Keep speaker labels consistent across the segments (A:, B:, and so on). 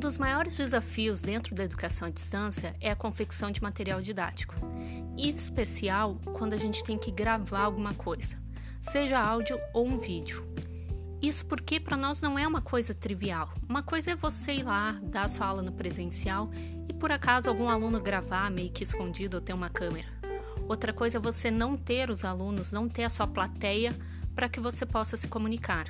A: dos maiores desafios dentro da educação à distância é a confecção de material didático, em especial quando a gente tem que gravar alguma coisa, seja áudio ou um vídeo. Isso porque para nós não é uma coisa trivial. Uma coisa é você ir lá, dar sua aula no presencial e por acaso algum aluno gravar meio que escondido ou ter uma câmera. Outra coisa é você não ter os alunos, não ter a sua plateia para que você possa se comunicar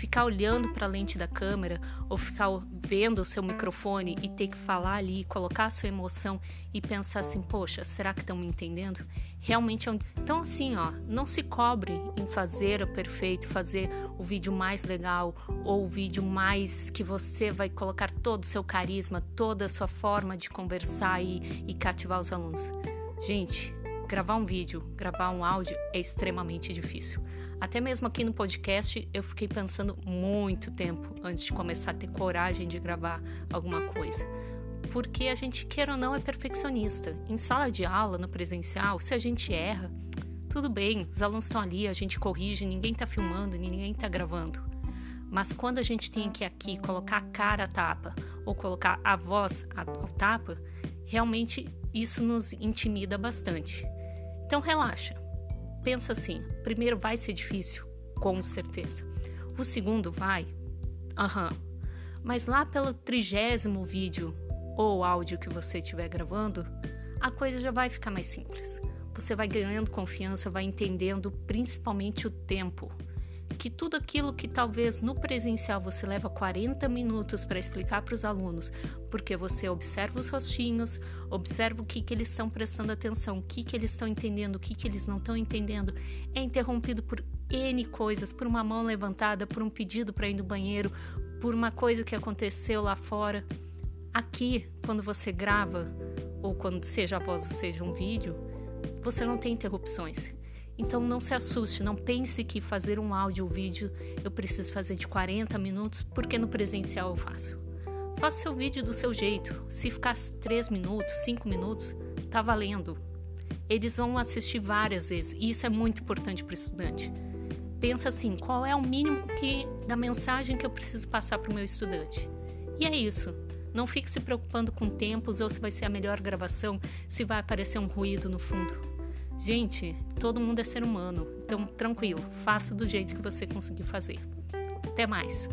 A: ficar olhando para a lente da câmera ou ficar vendo o seu microfone e ter que falar ali, colocar a sua emoção e pensar assim, poxa, será que estão me entendendo? Realmente é um... Então assim, ó, não se cobre em fazer o perfeito, fazer o vídeo mais legal ou o vídeo mais que você vai colocar todo o seu carisma, toda a sua forma de conversar e, e cativar os alunos. Gente, gravar um vídeo, gravar um áudio é extremamente difícil. Até mesmo aqui no podcast, eu fiquei pensando muito tempo antes de começar a ter coragem de gravar alguma coisa. Porque a gente, queira ou não, é perfeccionista. Em sala de aula, no presencial, se a gente erra, tudo bem, os alunos estão ali, a gente corrige, ninguém está filmando, ninguém está gravando. Mas quando a gente tem que aqui colocar a cara à tapa ou colocar a voz ao tapa, realmente isso nos intimida bastante. Então relaxa. Pensa assim: primeiro vai ser difícil, com certeza. O segundo vai, aham. Mas lá pelo trigésimo vídeo ou áudio que você estiver gravando, a coisa já vai ficar mais simples. Você vai ganhando confiança, vai entendendo principalmente o tempo que tudo aquilo que talvez no presencial você leva 40 minutos para explicar para os alunos, porque você observa os rostinhos, observa o que, que eles estão prestando atenção, o que, que eles estão entendendo, o que, que eles não estão entendendo, é interrompido por N coisas, por uma mão levantada, por um pedido para ir no banheiro, por uma coisa que aconteceu lá fora. Aqui, quando você grava, ou quando seja a voz ou seja um vídeo, você não tem interrupções. Então não se assuste, não pense que fazer um áudio ou vídeo eu preciso fazer de 40 minutos, porque no presencial eu faço. Faça seu vídeo do seu jeito. Se ficar 3 minutos, 5 minutos, tá valendo. Eles vão assistir várias vezes e isso é muito importante para o estudante. Pensa assim, qual é o mínimo que da mensagem que eu preciso passar para o meu estudante? E é isso. Não fique se preocupando com tempos ou se vai ser a melhor gravação, se vai aparecer um ruído no fundo. Gente, todo mundo é ser humano, então tranquilo, faça do jeito que você conseguir fazer. Até mais!